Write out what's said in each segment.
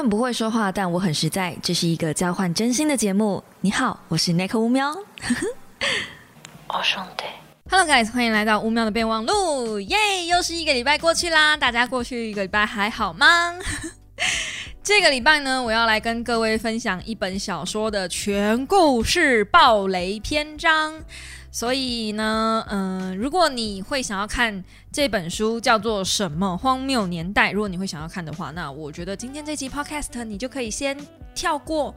很不会说话，但我很实在。这是一个交换真心的节目。你好，我是 Nick 乌喵。哦，兄弟。Hello guys，欢迎来到乌喵的备忘录，耶！又是一个礼拜过去啦，大家过去一个礼拜还好吗？这个礼拜呢，我要来跟各位分享一本小说的全故事暴雷篇章。所以呢，嗯、如果你会想要看这本书叫做《什么荒谬年代》，如果你会想要看的话，那我觉得今天这期 Podcast 你就可以先跳过，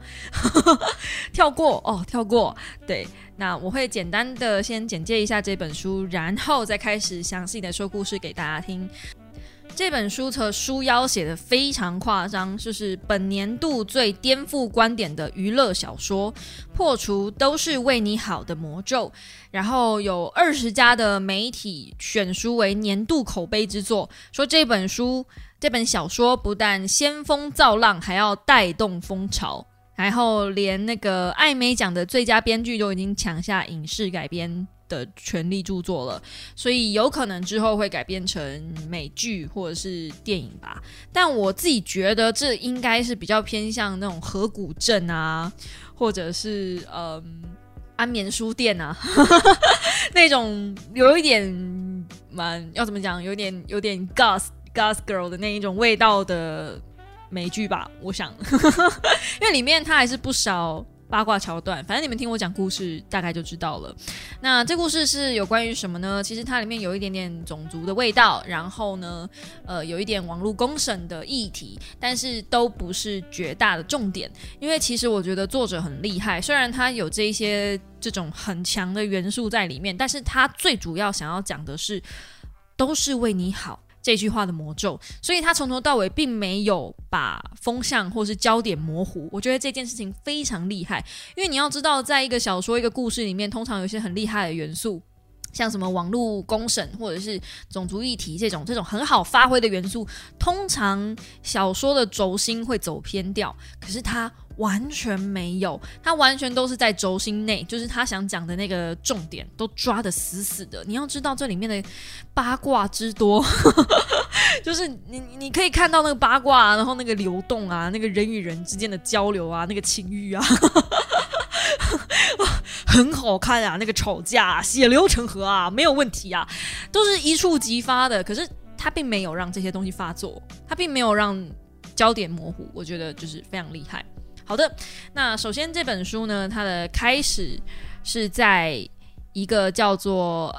跳过哦，跳过。对，那我会简单的先简介一下这本书，然后再开始详细的说故事给大家听。这本书的书腰写的非常夸张，就是本年度最颠覆观点的娱乐小说，破除都是为你好的魔咒。然后有二十家的媒体选书为年度口碑之作，说这本书这本小说不但先锋造浪，还要带动风潮。然后连那个艾美奖的最佳编剧都已经抢下影视改编的权利著作了，所以有可能之后会改编成美剧或者是电影吧。但我自己觉得这应该是比较偏向那种河谷镇啊，或者是嗯安眠书店啊 那种有一点蛮要怎么讲，有点有点 gas gas girl 的那一种味道的美剧吧，我想，因为里面它还是不少八卦桥段，反正你们听我讲故事大概就知道了。那这故事是有关于什么呢？其实它里面有一点点种族的味道，然后呢，呃，有一点网络公审的议题，但是都不是绝大的重点。因为其实我觉得作者很厉害，虽然他有这一些这种很强的元素在里面，但是他最主要想要讲的是，都是为你好。这句话的魔咒，所以他从头到尾并没有把风向或是焦点模糊。我觉得这件事情非常厉害，因为你要知道，在一个小说、一个故事里面，通常有一些很厉害的元素，像什么网络公审或者是种族议题这种这种很好发挥的元素，通常小说的轴心会走偏掉，可是他完全没有，他完全都是在轴心内，就是他想讲的那个重点都抓得死死的。你要知道这里面的八卦之多，就是你你可以看到那个八卦、然后那个流动啊，那个人与人之间的交流啊，那个情欲啊。很好看啊，那个吵架、血流成河啊，没有问题啊，都是一触即发的。可是他并没有让这些东西发作，他并没有让焦点模糊，我觉得就是非常厉害。好的，那首先这本书呢，它的开始是在一个叫做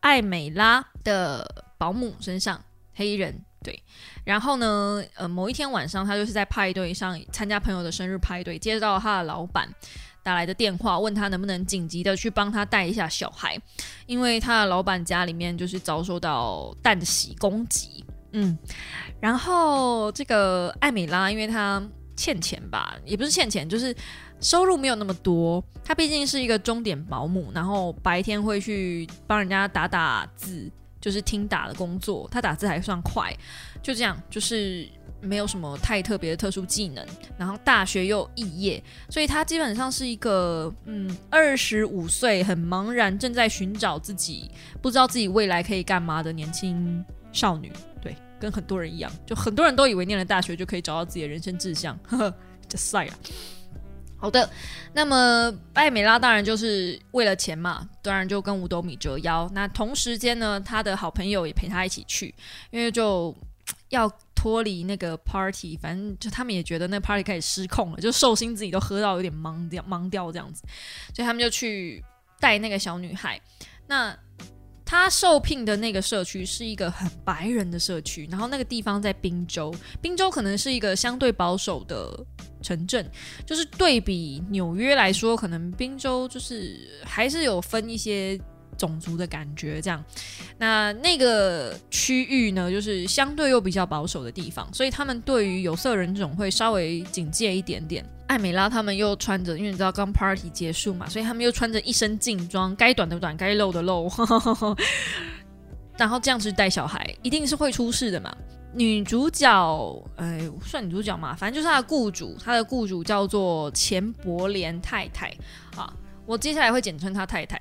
艾美拉的保姆身上，黑人对。然后呢，呃，某一天晚上，他就是在派对上参加朋友的生日派对，接到他的老板打来的电话，问他能不能紧急的去帮他带一下小孩，因为他的老板家里面就是遭受到蛋洗攻击。嗯，然后这个艾米拉，因为她欠钱吧，也不是欠钱，就是收入没有那么多。她毕竟是一个钟点保姆，然后白天会去帮人家打打字，就是听打的工作。她打字还算快，就这样，就是没有什么太特别的特殊技能。然后大学又肄业，所以她基本上是一个嗯，二十五岁，很茫然，正在寻找自己，不知道自己未来可以干嘛的年轻少女。对，跟很多人一样，就很多人都以为念了大学就可以找到自己的人生志向，呵呵，这帅啊！好的，那么艾美拉当然就是为了钱嘛，当然就跟五斗米折腰。那同时间呢，他的好朋友也陪他一起去，因为就要脱离那个 party，反正就他们也觉得那 party 开始失控了，就寿星自己都喝到有点懵掉、懵掉这样子，所以他们就去带那个小女孩。那他受聘的那个社区是一个很白人的社区，然后那个地方在宾州，宾州可能是一个相对保守的城镇，就是对比纽约来说，可能宾州就是还是有分一些种族的感觉这样。那那个区域呢，就是相对又比较保守的地方，所以他们对于有色人种会稍微警戒一点点。艾美拉他们又穿着，因为你知道刚 party 结束嘛，所以他们又穿着一身劲装，该短的短，该露的露，然后这样子带小孩，一定是会出事的嘛。女主角，哎，算女主角嘛，反正就是她的雇主，她的雇主叫做钱伯莲太太啊，我接下来会简称她太太。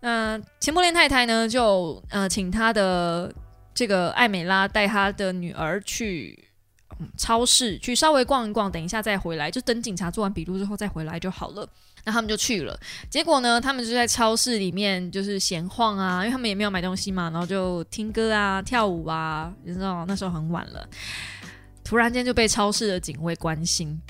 那钱伯莲太太呢，就呃请她的这个艾美拉带她的女儿去超市去稍微逛一逛，等一下再回来，就等警察做完笔录之后再回来就好了。那他们就去了，结果呢，他们就在超市里面就是闲晃啊，因为他们也没有买东西嘛，然后就听歌啊、跳舞啊，你知道那时候很晚了，突然间就被超市的警卫关心。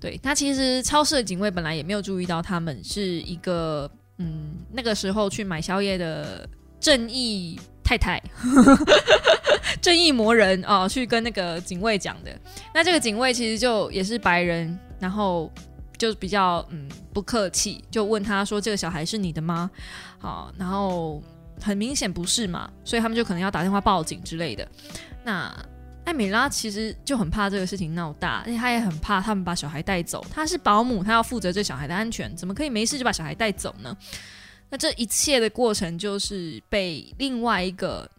对，那其实超市的警卫本来也没有注意到他们是一个嗯，那个时候去买宵夜的正义太太。正义魔人哦，去跟那个警卫讲的。那这个警卫其实就也是白人，然后就比较嗯不客气，就问他说：“这个小孩是你的吗？”好，然后很明显不是嘛，所以他们就可能要打电话报警之类的。那艾美拉其实就很怕这个事情闹大，而且她也很怕他们把小孩带走。她是保姆，她要负责这小孩的安全，怎么可以没事就把小孩带走呢？那这一切的过程就是被另外一个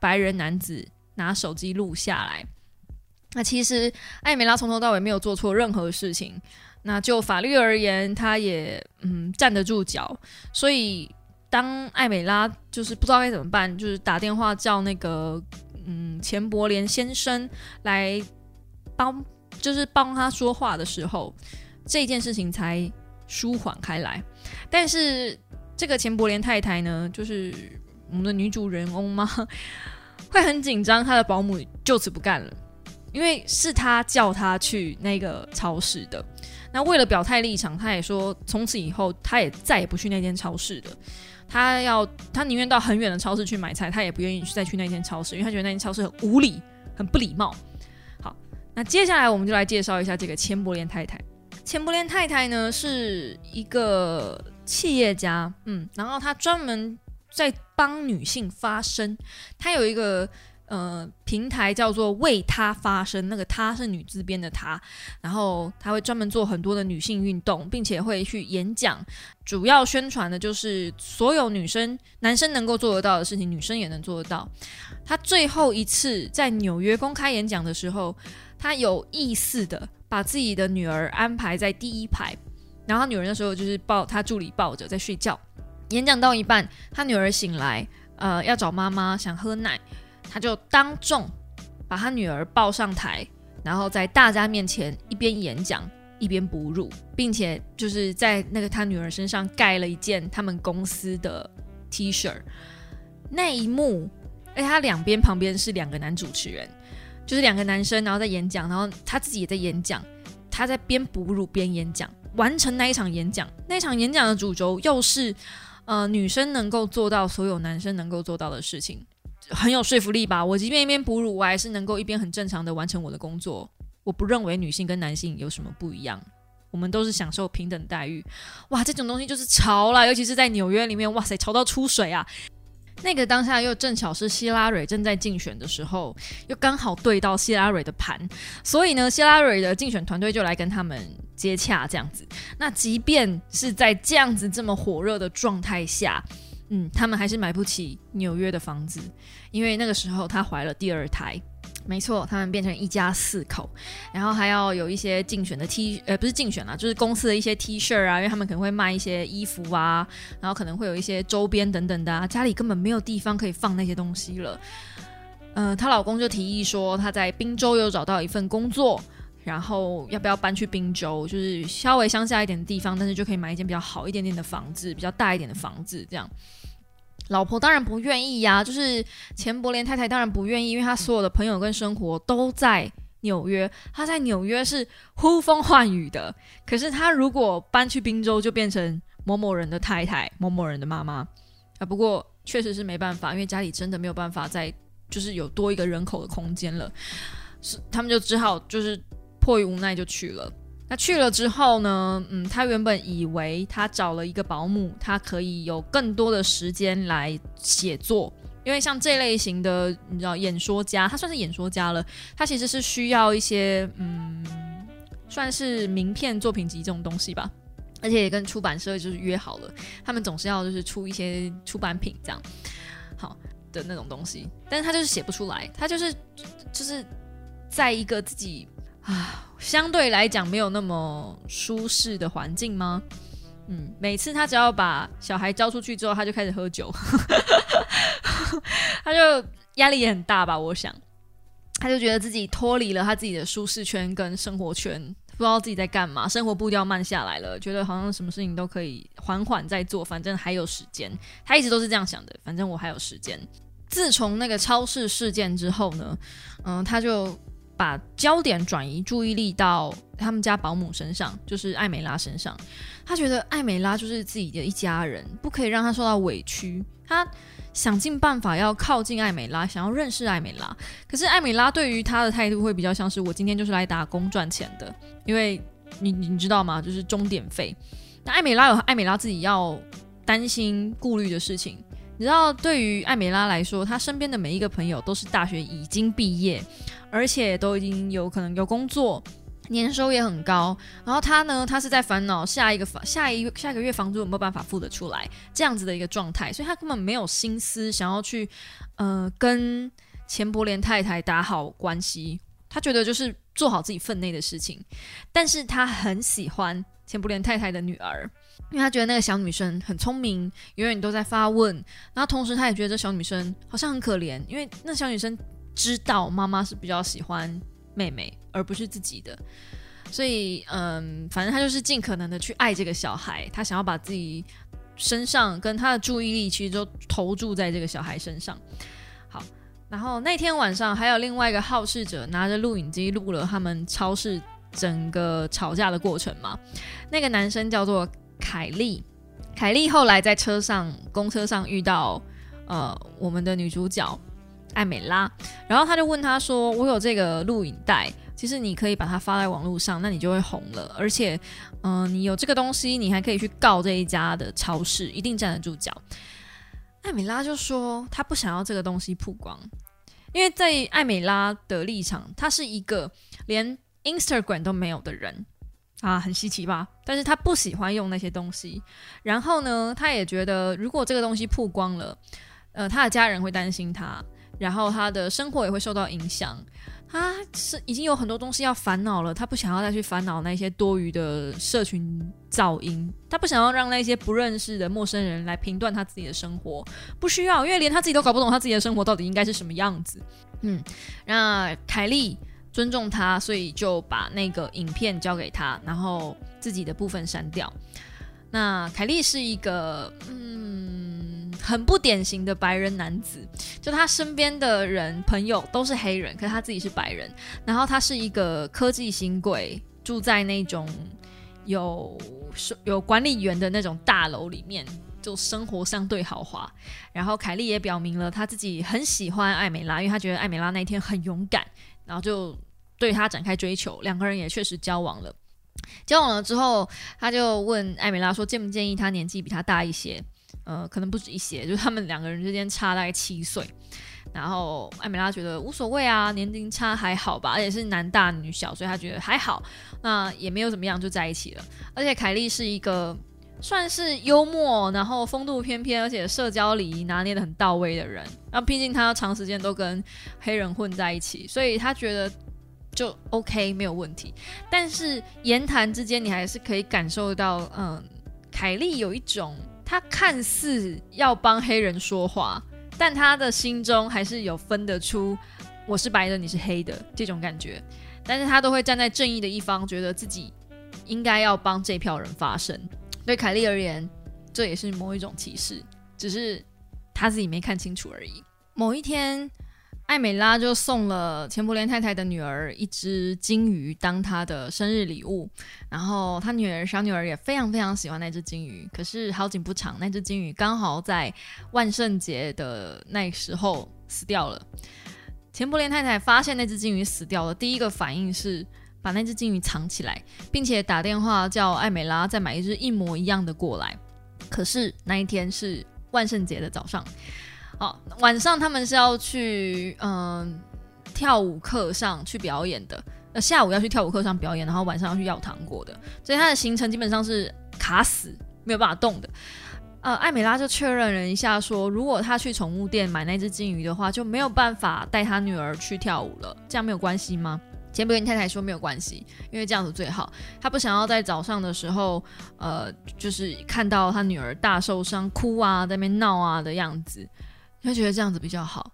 白人男子。拿手机录下来。那其实艾美拉从头到尾没有做错任何事情。那就法律而言，她也嗯站得住脚。所以当艾美拉就是不知道该怎么办，就是打电话叫那个嗯钱伯廉先生来帮，就是帮他说话的时候，这件事情才舒缓开来。但是这个钱伯廉太太呢，就是我们的女主人翁吗？会很紧张，他的保姆就此不干了，因为是他叫他去那个超市的。那为了表态立场，他也说从此以后他也再也不去那间超市的。他要他宁愿到很远的超市去买菜，他也不愿意再去那间超市，因为他觉得那间超市很无理、很不礼貌。好，那接下来我们就来介绍一下这个千伯莲太太。千伯莲太太呢是一个企业家，嗯，然后她专门。在帮女性发声，他有一个呃平台叫做“为她发声”，那个“她”是女字边的“她”，然后她会专门做很多的女性运动，并且会去演讲，主要宣传的就是所有女生、男生能够做得到的事情，女生也能做得到。她最后一次在纽约公开演讲的时候，她有意识的把自己的女儿安排在第一排，然后女儿那时候就是抱她助理抱着在睡觉。演讲到一半，她女儿醒来，呃，要找妈妈，想喝奶，他就当众把他女儿抱上台，然后在大家面前一边演讲一边哺乳，并且就是在那个他女儿身上盖了一件他们公司的 T 恤。那一幕，而且他两边旁边是两个男主持人，就是两个男生，然后在演讲，然后他自己也在演讲，他在边哺乳边演讲，完成那一场演讲。那场演讲的主轴又是。呃，女生能够做到所有男生能够做到的事情，很有说服力吧？我即便一边哺乳，我还是能够一边很正常的完成我的工作。我不认为女性跟男性有什么不一样，我们都是享受平等待遇。哇，这种东西就是潮了，尤其是在纽约里面，哇塞，潮到出水啊！那个当下又正巧是希拉蕊正在竞选的时候，又刚好对到希拉蕊的盘，所以呢，希拉蕊的竞选团队就来跟他们接洽，这样子。那即便是在这样子这么火热的状态下，嗯，他们还是买不起纽约的房子，因为那个时候她怀了第二胎。没错，他们变成一家四口，然后还要有一些竞选的 T，呃，不是竞选啦，就是公司的一些 T 恤啊，因为他们可能会卖一些衣服啊，然后可能会有一些周边等等的啊，家里根本没有地方可以放那些东西了。嗯，她老公就提议说，他在滨州有找到一份工作，然后要不要搬去滨州，就是稍微乡下一点的地方，但是就可以买一间比较好一点点的房子，比较大一点的房子这样。老婆当然不愿意呀，就是钱伯廉太太当然不愿意，因为她所有的朋友跟生活都在纽约，她在纽约是呼风唤雨的。可是她如果搬去滨州，就变成某某人的太太、某某人的妈妈啊。不过确实是没办法，因为家里真的没有办法再就是有多一个人口的空间了，是他们就只好就是迫于无奈就去了。那去了之后呢？嗯，他原本以为他找了一个保姆，他可以有更多的时间来写作，因为像这类型的，你知道，演说家，他算是演说家了，他其实是需要一些，嗯，算是名片作品集这种东西吧，而且也跟出版社就是约好了，他们总是要就是出一些出版品这样，好的那种东西，但是他就是写不出来，他就是就是在一个自己。啊，相对来讲没有那么舒适的环境吗？嗯，每次他只要把小孩交出去之后，他就开始喝酒，他就压力也很大吧？我想。他就觉得自己脱离了他自己的舒适圈跟生活圈，不知道自己在干嘛，生活步调慢下来了，觉得好像什么事情都可以缓缓在做，反正还有时间。他一直都是这样想的，反正我还有时间。自从那个超市事件之后呢，嗯，他就把焦点转移注意力到他们家保姆身上，就是艾美拉身上。他觉得艾美拉就是自己的一家人，不可以让他受到委屈。他。想尽办法要靠近艾美拉，想要认识艾美拉。可是艾美拉对于他的态度会比较像是我今天就是来打工赚钱的，因为你你知道吗？就是钟点费。那艾美拉有艾美拉自己要担心顾虑的事情。你知道，对于艾美拉来说，她身边的每一个朋友都是大学已经毕业，而且都已经有可能有工作。年收也很高，然后他呢，他是在烦恼下一个房下一下个月房租有没有办法付得出来这样子的一个状态，所以他根本没有心思想要去呃跟钱伯莲太太打好关系，他觉得就是做好自己分内的事情，但是他很喜欢钱伯莲太太的女儿，因为他觉得那个小女生很聪明，永远都在发问，然后同时他也觉得这小女生好像很可怜，因为那小女生知道妈妈是比较喜欢。妹妹，而不是自己的，所以，嗯，反正他就是尽可能的去爱这个小孩，他想要把自己身上跟他的注意力其实都投注在这个小孩身上。好，然后那天晚上还有另外一个好事者拿着录影机录了他们超市整个吵架的过程嘛。那个男生叫做凯利，凯利后来在车上公车上遇到呃我们的女主角。艾美拉，然后他就问她说：“我有这个录影带，其实你可以把它发在网络上，那你就会红了。而且，嗯，你有这个东西，你还可以去告这一家的超市，一定站得住脚。”艾美拉就说：“她不想要这个东西曝光，因为在艾美拉的立场，她是一个连 Instagram 都没有的人啊，很稀奇吧？但是他不喜欢用那些东西。然后呢，他也觉得如果这个东西曝光了，呃，他的家人会担心他。”然后他的生活也会受到影响，他是已经有很多东西要烦恼了，他不想要再去烦恼那些多余的社群噪音，他不想要让那些不认识的陌生人来评断他自己的生活，不需要，因为连他自己都搞不懂他自己的生活到底应该是什么样子。嗯，那凯莉尊重他，所以就把那个影片交给他，然后自己的部分删掉。那凯莉是一个嗯。很不典型的白人男子，就他身边的人朋友都是黑人，可是他自己是白人。然后他是一个科技新贵，住在那种有有管理员的那种大楼里面，就生活相对豪华。然后凯莉也表明了他自己很喜欢艾美拉，因为他觉得艾美拉那天很勇敢，然后就对他展开追求。两个人也确实交往了。交往了之后，他就问艾美拉说：“建不建议他年纪比他大一些？”呃，可能不止一些，就是他们两个人之间差大概七岁，然后艾美拉觉得无所谓啊，年龄差还好吧，而且是男大女小，所以她觉得还好，那也没有怎么样就在一起了。而且凯莉是一个算是幽默，然后风度翩翩，而且社交礼仪拿捏的很到位的人。那毕竟她长时间都跟黑人混在一起，所以她觉得就 OK 没有问题。但是言谈之间，你还是可以感受到，嗯，凯莉有一种。他看似要帮黑人说话，但他的心中还是有分得出我是白的，你是黑的这种感觉。但是他都会站在正义的一方，觉得自己应该要帮这票人发声。对凯莉而言，这也是某一种歧视，只是他自己没看清楚而已。某一天。艾美拉就送了钱伯莲太太的女儿一只金鱼当她的生日礼物，然后她女儿小女儿也非常非常喜欢那只金鱼。可是好景不长，那只金鱼刚好在万圣节的那时候死掉了。钱伯莲太太发现那只金鱼死掉了，第一个反应是把那只金鱼藏起来，并且打电话叫艾美拉再买一只一模一样的过来。可是那一天是万圣节的早上。好，晚上他们是要去嗯跳舞课上去表演的，呃下午要去跳舞课上表演，然后晚上要去要糖果的，所以他的行程基本上是卡死，没有办法动的。呃，艾美拉就确认了一下，说如果他去宠物店买那只金鱼的话，就没有办法带他女儿去跳舞了，这样没有关系吗？前不久太太说没有关系，因为这样子最好，他不想要在早上的时候，呃，就是看到他女儿大受伤、哭啊，在那边闹啊的样子。他觉得这样子比较好。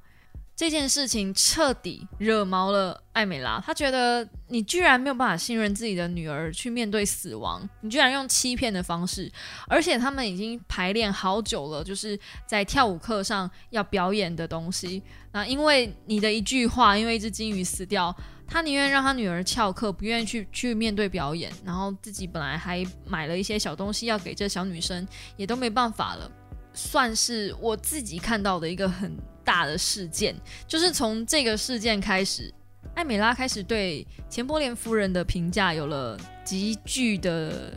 这件事情彻底惹毛了艾美拉，她觉得你居然没有办法信任自己的女儿去面对死亡，你居然用欺骗的方式，而且他们已经排练好久了，就是在跳舞课上要表演的东西。那因为你的一句话，因为一只金鱼死掉，他宁愿让他女儿翘课，不愿意去去面对表演，然后自己本来还买了一些小东西要给这小女生，也都没办法了。算是我自己看到的一个很大的事件，就是从这个事件开始，艾美拉开始对钱伯莲夫人的评价有了急剧的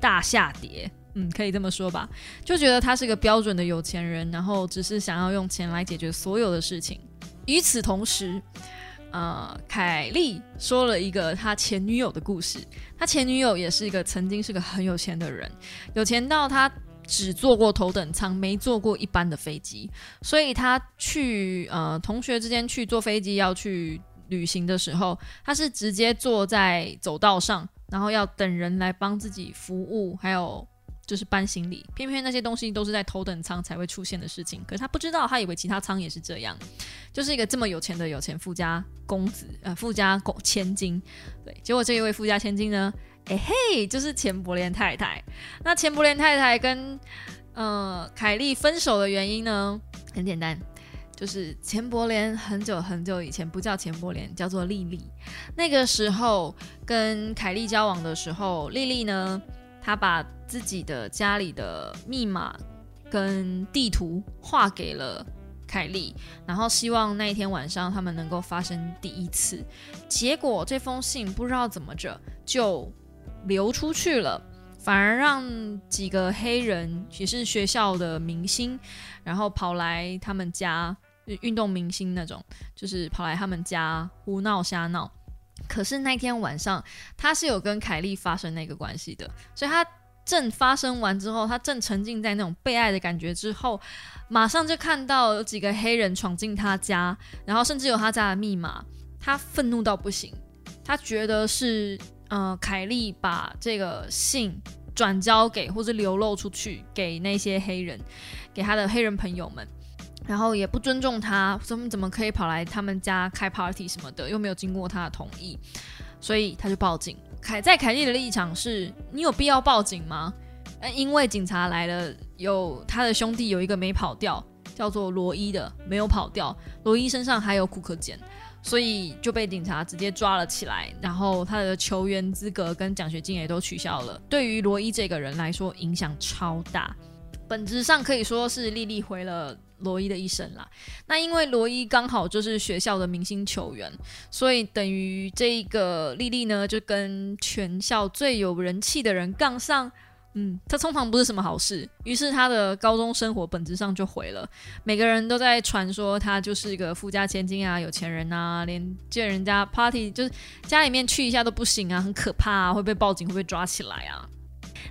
大下跌。嗯，可以这么说吧，就觉得他是个标准的有钱人，然后只是想要用钱来解决所有的事情。与此同时，呃，凯莉说了一个他前女友的故事。他前女友也是一个曾经是个很有钱的人，有钱到他。只坐过头等舱，没坐过一般的飞机，所以他去呃同学之间去坐飞机要去旅行的时候，他是直接坐在走道上，然后要等人来帮自己服务，还有就是搬行李。偏偏那些东西都是在头等舱才会出现的事情，可是他不知道，他以为其他舱也是这样，就是一个这么有钱的有钱富家公子呃富家公千金，对，结果这一位富家千金呢？哎嘿，就是钱伯莲太太。那钱伯莲太太跟呃凯莉分手的原因呢，很简单，就是钱伯莲很久很久以前不叫钱伯莲，叫做丽丽。那个时候跟凯莉交往的时候，丽丽呢，她把自己的家里的密码跟地图画给了凯莉，然后希望那一天晚上他们能够发生第一次。结果这封信不知道怎么着就。流出去了，反而让几个黑人，也是学校的明星，然后跑来他们家，运动明星那种，就是跑来他们家胡闹瞎闹。可是那天晚上，他是有跟凯莉发生那个关系的，所以他正发生完之后，他正沉浸在那种被爱的感觉之后，马上就看到有几个黑人闯进他家，然后甚至有他家的密码，他愤怒到不行，他觉得是。嗯，凯莉把这个信转交给或者流露出去给那些黑人，给他的黑人朋友们，然后也不尊重他，怎么怎么可以跑来他们家开 party 什么的，又没有经过他的同意，所以他就报警。凯在凯莉的立场是，你有必要报警吗？因为警察来了，有他的兄弟有一个没跑掉，叫做罗伊的没有跑掉，罗伊身上还有骨科碱。所以就被警察直接抓了起来，然后他的球员资格跟奖学金也都取消了。对于罗伊这个人来说，影响超大，本质上可以说是莉莉毁了罗伊的一生啦。那因为罗伊刚好就是学校的明星球员，所以等于这个莉莉呢，就跟全校最有人气的人杠上。嗯，他通常不是什么好事。于是他的高中生活本质上就毁了。每个人都在传说他就是一个富家千金啊，有钱人啊，连见人家 party 就是家里面去一下都不行啊，很可怕啊，会被报警，会被抓起来啊。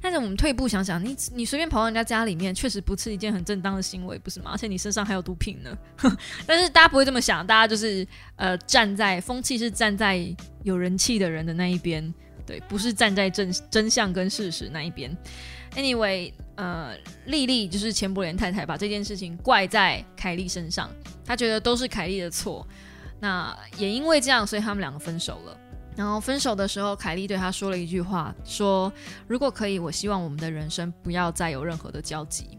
但是我们退一步想想，你你随便跑到人家家里面，确实不是一件很正当的行为，不是吗？而且你身上还有毒品呢。但是大家不会这么想，大家就是呃站在风气是站在有人气的人的那一边。对，不是站在真真相跟事实那一边。Anyway，呃，丽丽就是钱伯莲太太，把这件事情怪在凯莉身上，她觉得都是凯莉的错。那也因为这样，所以他们两个分手了。然后分手的时候，凯莉对他说了一句话，说：“如果可以，我希望我们的人生不要再有任何的交集。”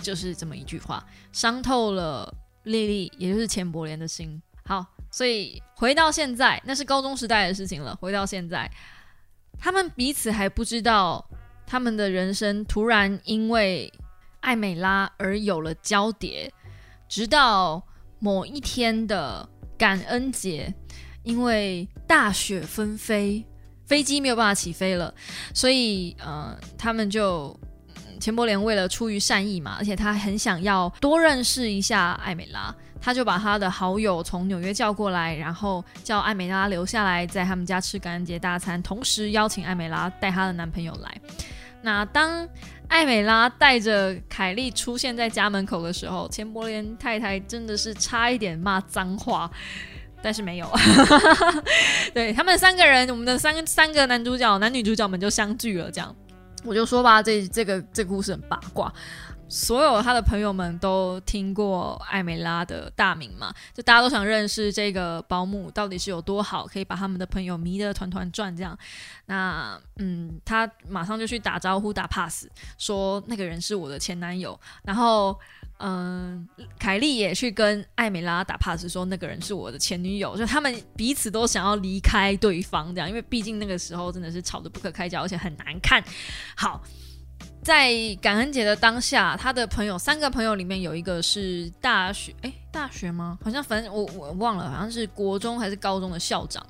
就是这么一句话，伤透了丽丽，也就是钱伯莲的心。好，所以回到现在，那是高中时代的事情了。回到现在。他们彼此还不知道，他们的人生突然因为艾美拉而有了交叠。直到某一天的感恩节，因为大雪纷飞，飞机没有办法起飞了，所以呃，他们就钱伯莲为了出于善意嘛，而且他很想要多认识一下艾美拉。他就把他的好友从纽约叫过来，然后叫艾美拉留下来，在他们家吃感恩节大餐，同时邀请艾美拉带她的男朋友来。那当艾美拉带着凯莉出现在家门口的时候，钱伯莲太太真的是差一点骂脏话，但是没有。对他们三个人，我们的三三个男主角、男女主角们就相聚了。这样，我就说吧，这这个这个故事很八卦。所有他的朋友们都听过艾美拉的大名嘛，就大家都想认识这个保姆到底是有多好，可以把他们的朋友迷得团团转这样。那嗯，他马上就去打招呼打 pass，说那个人是我的前男友。然后嗯，凯莉也去跟艾美拉打 pass，说那个人是我的前女友。就他们彼此都想要离开对方这样，因为毕竟那个时候真的是吵得不可开交，而且很难看。好。在感恩节的当下，他的朋友三个朋友里面有一个是大学，哎，大学吗？好像反正我我忘了，好像是国中还是高中的校长，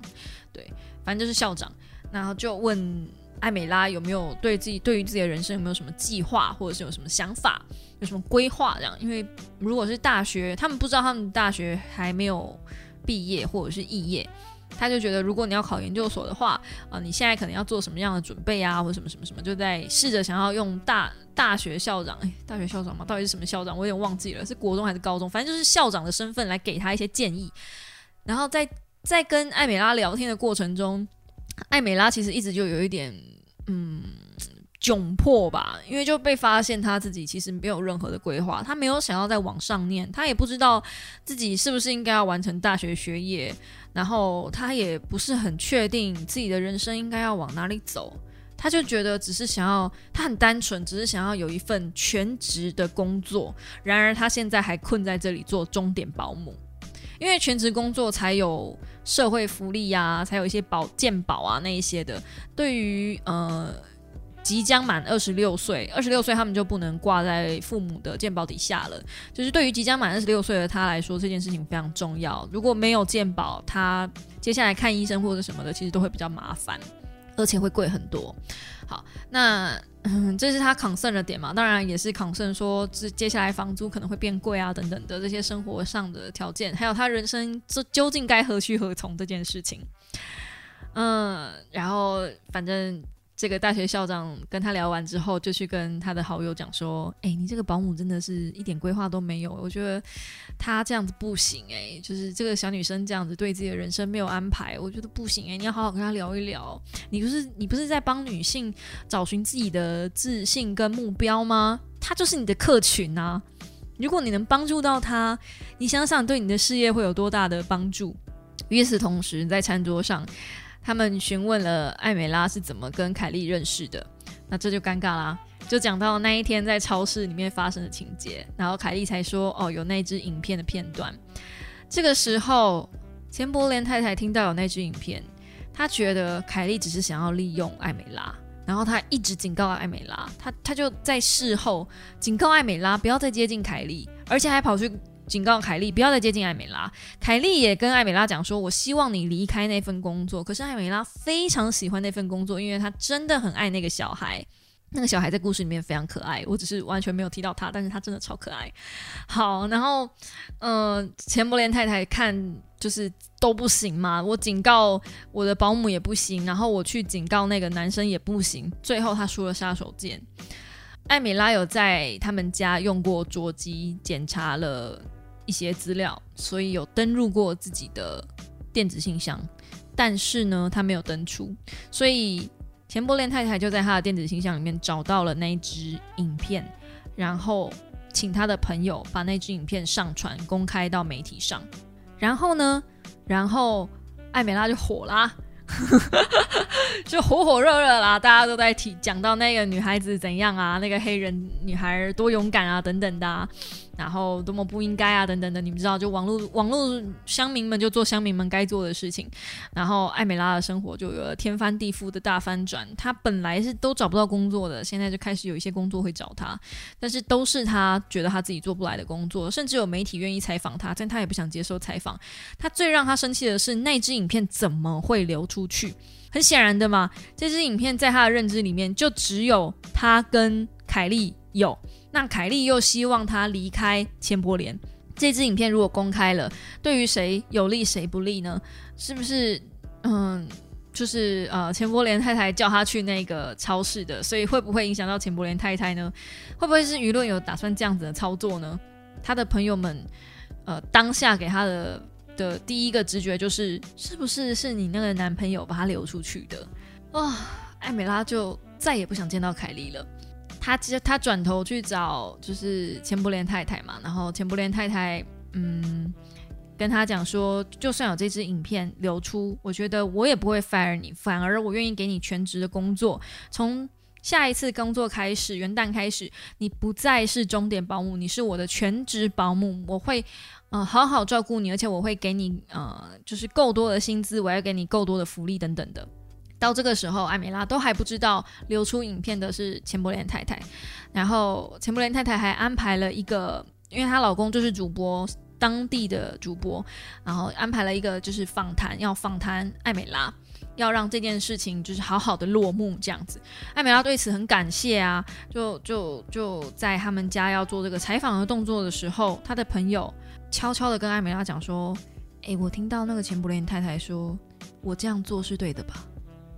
对，反正就是校长。然后就问艾美拉有没有对自己对于自己的人生有没有什么计划，或者是有什么想法，有什么规划这样？因为如果是大学，他们不知道他们大学还没有毕业或者是肄业。他就觉得，如果你要考研究所的话，啊，你现在可能要做什么样的准备啊，或者什么什么什么，就在试着想要用大大学校长，哎，大学校长吗，到底是什么校长？我有点忘记了，是国中还是高中？反正就是校长的身份来给他一些建议。然后在在跟艾美拉聊天的过程中，艾美拉其实一直就有一点，嗯。窘迫吧，因为就被发现他自己其实没有任何的规划，他没有想要再往上念，他也不知道自己是不是应该要完成大学学业，然后他也不是很确定自己的人生应该要往哪里走，他就觉得只是想要，他很单纯，只是想要有一份全职的工作。然而他现在还困在这里做钟点保姆，因为全职工作才有社会福利呀，才有一些保健保啊那一些的。对于呃。即将满二十六岁，二十六岁他们就不能挂在父母的健保底下了。就是对于即将满二十六岁的他来说，这件事情非常重要。如果没有健保，他接下来看医生或者什么的，其实都会比较麻烦，而且会贵很多。好，那，这是他抗胜的点嘛？当然也是抗胜说，这接下来房租可能会变贵啊，等等的这些生活上的条件，还有他人生这究竟该何去何从这件事情。嗯，然后反正。这个大学校长跟他聊完之后，就去跟他的好友讲说：“哎，你这个保姆真的是一点规划都没有，我觉得他这样子不行哎，就是这个小女生这样子对自己的人生没有安排，我觉得不行哎，你要好好跟他聊一聊。你不是你不是在帮女性找寻自己的自信跟目标吗？他就是你的客群啊！如果你能帮助到他，你想想对你的事业会有多大的帮助。与此同时，在餐桌上。”他们询问了艾美拉是怎么跟凯莉认识的，那这就尴尬啦，就讲到那一天在超市里面发生的情节，然后凯莉才说哦有那支影片的片段。这个时候，钱伯莲太太听到有那支影片，她觉得凯莉只是想要利用艾美拉，然后她一直警告艾美拉，她她就在事后警告艾美拉不要再接近凯莉，而且还跑去。警告凯莉不要再接近艾美拉。凯莉也跟艾美拉讲说：“我希望你离开那份工作。”可是艾美拉非常喜欢那份工作，因为她真的很爱那个小孩。那个小孩在故事里面非常可爱，我只是完全没有提到他，但是他真的超可爱。好，然后，呃，钱伯莲太太看就是都不行嘛。我警告我的保姆也不行，然后我去警告那个男生也不行。最后他输了杀手锏。艾米拉有在他们家用过捉机，检查了。一些资料，所以有登录过自己的电子信箱，但是呢，他没有登出，所以钱伯莲太太就在他的电子信箱里面找到了那一支影片，然后请他的朋友把那支影片上传公开到媒体上，然后呢，然后艾美拉就火啦。就火火热热啦，大家都在提讲到那个女孩子怎样啊，那个黑人女孩多勇敢啊，等等的，然后多么不应该啊，等等的，你们知道，就网络网络乡民们就做乡民们该做的事情，然后艾美拉的生活就有了天翻地覆的大翻转。她本来是都找不到工作的，现在就开始有一些工作会找她，但是都是她觉得她自己做不来的工作，甚至有媒体愿意采访她，但她也不想接受采访。她最让她生气的是那支影片怎么会流出去？很显然的嘛，这支影片在他的认知里面就只有他跟凯莉有。那凯莉又希望他离开千波莲。这支影片如果公开了，对于谁有利谁不利呢？是不是？嗯，就是呃，钱波莲太太叫他去那个超市的，所以会不会影响到钱波莲太太呢？会不会是舆论有打算这样子的操作呢？他的朋友们，呃，当下给他的。的第一个直觉就是，是不是是你那个男朋友把他流出去的？哇，艾美拉就再也不想见到凯莉了。他其实他转头去找就是钱伯莲太太嘛，然后钱伯莲太太嗯跟他讲说，就算有这支影片流出，我觉得我也不会 fire 你，反而我愿意给你全职的工作，从下一次工作开始，元旦开始，你不再是终点保姆，你是我的全职保姆，我会呃好好照顾你，而且我会给你呃就是够多的薪资，我要给你够多的福利等等的。到这个时候，艾美拉都还不知道流出影片的是钱伯莲太太，然后钱伯莲太太还安排了一个，因为她老公就是主播，当地的主播，然后安排了一个就是访谈，要访谈艾美拉，要让这件事情就是好好的落幕这样子。艾美拉对此很感谢啊，就就就在他们家要做这个采访的动作的时候，他的朋友悄悄的跟艾美拉讲说：“诶，我听到那个钱伯莲太太说，我这样做是对的吧？”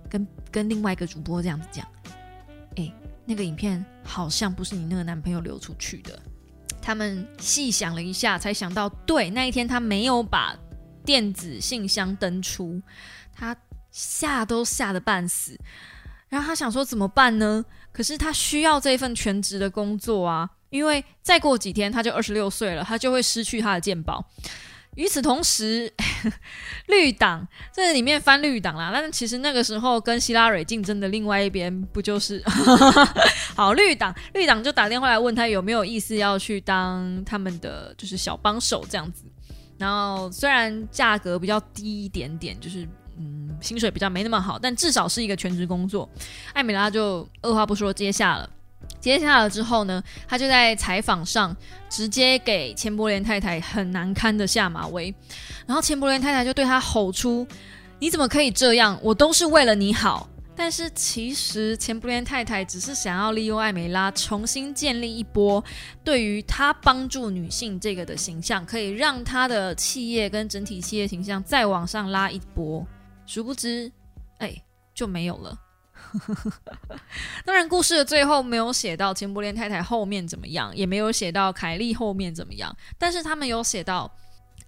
跟跟另外一个主播这样子讲，哎，那个影片好像不是你那个男朋友流出去的。他们细想了一下，才想到，对，那一天他没有把电子信箱登出，他吓都吓得半死。然后他想说怎么办呢？可是他需要这份全职的工作啊，因为再过几天他就二十六岁了，他就会失去他的健保。与此同时，绿党这里面翻绿党啦，但是其实那个时候跟希拉蕊竞争的另外一边不就是 好绿党？绿党就打电话来问他有没有意思要去当他们的就是小帮手这样子。然后虽然价格比较低一点点，就是嗯薪水比较没那么好，但至少是一个全职工作。艾米拉就二话不说接下了。接下来之后呢，他就在采访上直接给钱伯莲太太很难堪的下马威，然后钱伯莲太太就对他吼出：“你怎么可以这样？我都是为了你好。”但是其实钱伯莲太太只是想要利用艾美拉重新建立一波对于她帮助女性这个的形象，可以让她的企业跟整体企业形象再往上拉一波。殊不知，哎，就没有了。当然，故事的最后没有写到钱伯莲太太后面怎么样，也没有写到凯莉后面怎么样。但是他们有写到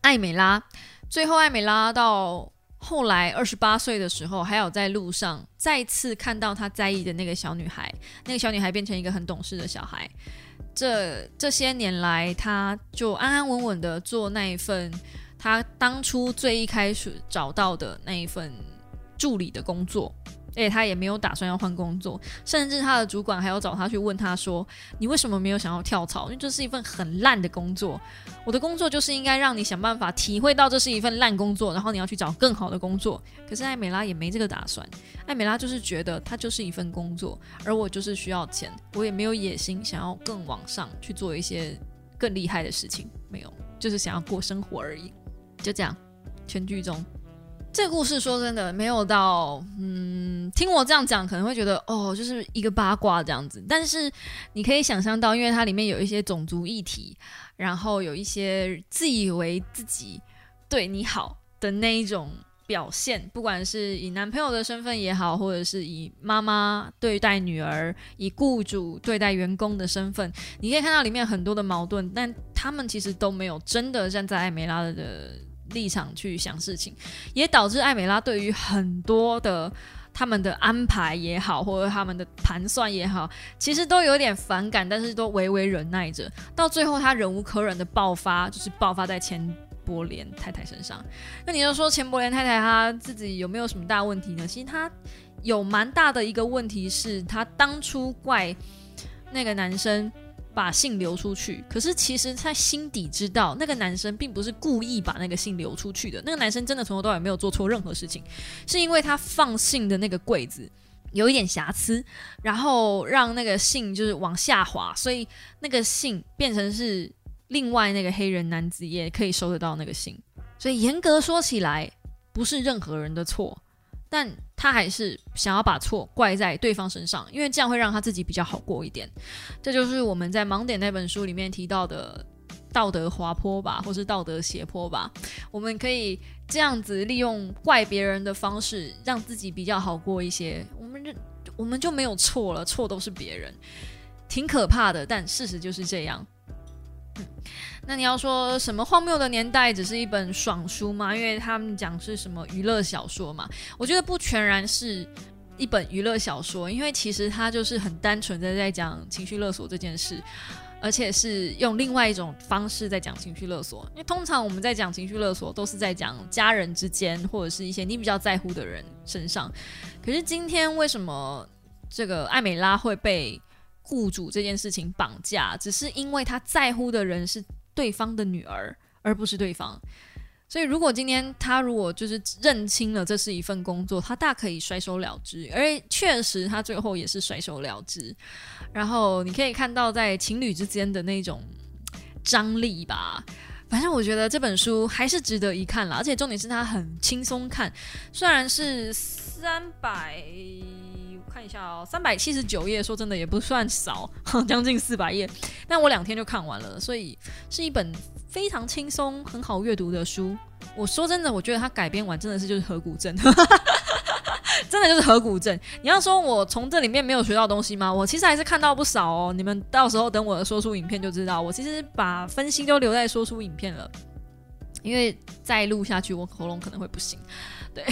艾美拉，最后艾美拉到后来二十八岁的时候，还有在路上再次看到她在意的那个小女孩，那个小女孩变成一个很懂事的小孩。这这些年来，她就安安稳稳的做那一份她当初最一开始找到的那一份助理的工作。而且他也没有打算要换工作，甚至他的主管还要找他去问他说：“你为什么没有想要跳槽？因为这是一份很烂的工作。我的工作就是应该让你想办法体会到这是一份烂工作，然后你要去找更好的工作。可是艾美拉也没这个打算，艾美拉就是觉得它就是一份工作，而我就是需要钱，我也没有野心想要更往上去做一些更厉害的事情，没有，就是想要过生活而已。就这样，全剧终。”这故事说真的没有到，嗯，听我这样讲可能会觉得哦，就是一个八卦这样子。但是你可以想象到，因为它里面有一些种族议题，然后有一些自以为自己对你好的那一种表现，不管是以男朋友的身份也好，或者是以妈妈对待女儿、以雇主对待员工的身份，你可以看到里面很多的矛盾，但他们其实都没有真的站在艾梅拉的。立场去想事情，也导致艾美拉对于很多的他们的安排也好，或者他们的盘算也好，其实都有点反感，但是都微微忍耐着。到最后，他忍无可忍的爆发，就是爆发在钱伯莲太太身上。那你就说钱伯莲太太她自己有没有什么大问题呢？其实她有蛮大的一个问题是，她当初怪那个男生。把信流出去，可是其实他心底知道，那个男生并不是故意把那个信流出去的。那个男生真的从头到尾没有做错任何事情，是因为他放信的那个柜子有一点瑕疵，然后让那个信就是往下滑，所以那个信变成是另外那个黑人男子也可以收得到那个信。所以严格说起来，不是任何人的错。但他还是想要把错怪在对方身上，因为这样会让他自己比较好过一点。这就是我们在《盲点》那本书里面提到的道德滑坡吧，或是道德斜坡吧。我们可以这样子利用怪别人的方式，让自己比较好过一些。我们就我们就没有错了，错都是别人，挺可怕的。但事实就是这样。那你要说什么荒谬的年代只是一本爽书吗？因为他们讲是什么娱乐小说嘛？我觉得不全然是一本娱乐小说，因为其实它就是很单纯的在讲情绪勒索这件事，而且是用另外一种方式在讲情绪勒索。因为通常我们在讲情绪勒索，都是在讲家人之间或者是一些你比较在乎的人身上。可是今天为什么这个艾美拉会被雇主这件事情绑架？只是因为他在乎的人是对方的女儿，而不是对方。所以，如果今天他如果就是认清了这是一份工作，他大可以甩手了之。而确实，他最后也是甩手了之。然后你可以看到，在情侣之间的那种张力吧。反正我觉得这本书还是值得一看了，而且重点是它很轻松看。虽然是三百，看一下哦，三百七十九页，说真的也不算少，将近四百页。但我两天就看完了，所以是一本。非常轻松、很好阅读的书。我说真的，我觉得它改编完真的是就是河谷镇，真的就是河谷镇。你要说我从这里面没有学到东西吗？我其实还是看到不少哦。你们到时候等我的说书影片就知道，我其实把分析都留在说书影片了，因为再录下去我喉咙可能会不行。对，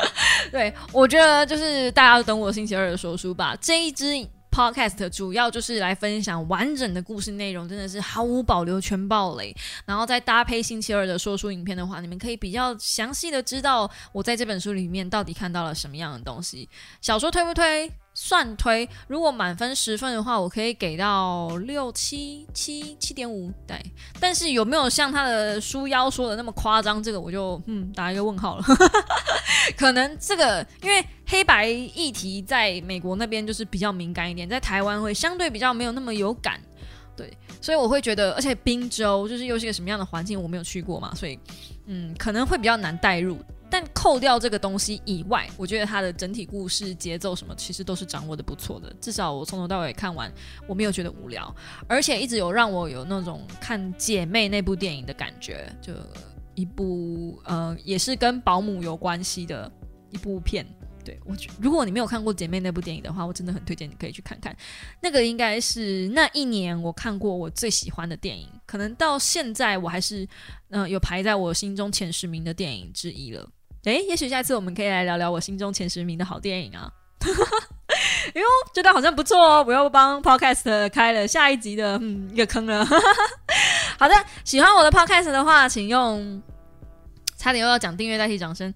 对我觉得就是大家等我星期二的说书吧。这一支。Podcast 主要就是来分享完整的故事内容，真的是毫无保留全爆雷，然后再搭配星期二的说书影片的话，你们可以比较详细的知道我在这本书里面到底看到了什么样的东西。小说推不推？算推，如果满分十分的话，我可以给到六七七七点五，对。但是有没有像他的书腰说的那么夸张？这个我就嗯打一个问号了。可能这个因为黑白议题在美国那边就是比较敏感一点，在台湾会相对比较没有那么有感，对。所以我会觉得，而且滨州就是又是一个什么样的环境，我没有去过嘛，所以嗯可能会比较难带入。但扣掉这个东西以外，我觉得它的整体故事节奏什么，其实都是掌握的不错的。至少我从头到尾看完，我没有觉得无聊，而且一直有让我有那种看姐妹那部电影的感觉。就一部呃，也是跟保姆有关系的一部片。对我觉，如果你没有看过姐妹那部电影的话，我真的很推荐你可以去看看。那个应该是那一年我看过我最喜欢的电影，可能到现在我还是嗯有排在我心中前十名的电影之一了。哎，也许下次我们可以来聊聊我心中前十名的好电影啊！哎呦，觉得好像不错哦，我又帮 Podcast 开了下一集的嗯一个坑了。好的，喜欢我的 Podcast 的话，请用。差点又要讲订阅代替掌声，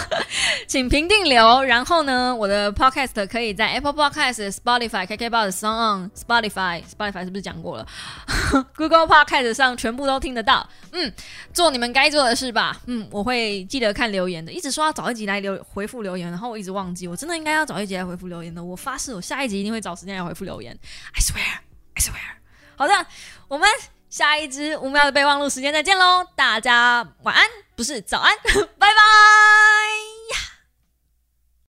请评定留。然后呢，我的 podcast 可以在 Apple Podcast、Spotify、KKBox、Song、Spotify、Spotify 是不是讲过了？Google Podcast 上全部都听得到。嗯，做你们该做的事吧。嗯，我会记得看留言的。一直说要找一集来留回复留言，然后我一直忘记。我真的应该要找一集来回复留言的。我发誓，我下一集一定会找时间来回复留言。I swear, I swear。好的，我们。下一支五秒的备忘录时间再见喽，大家晚安，不是早安 拜拜。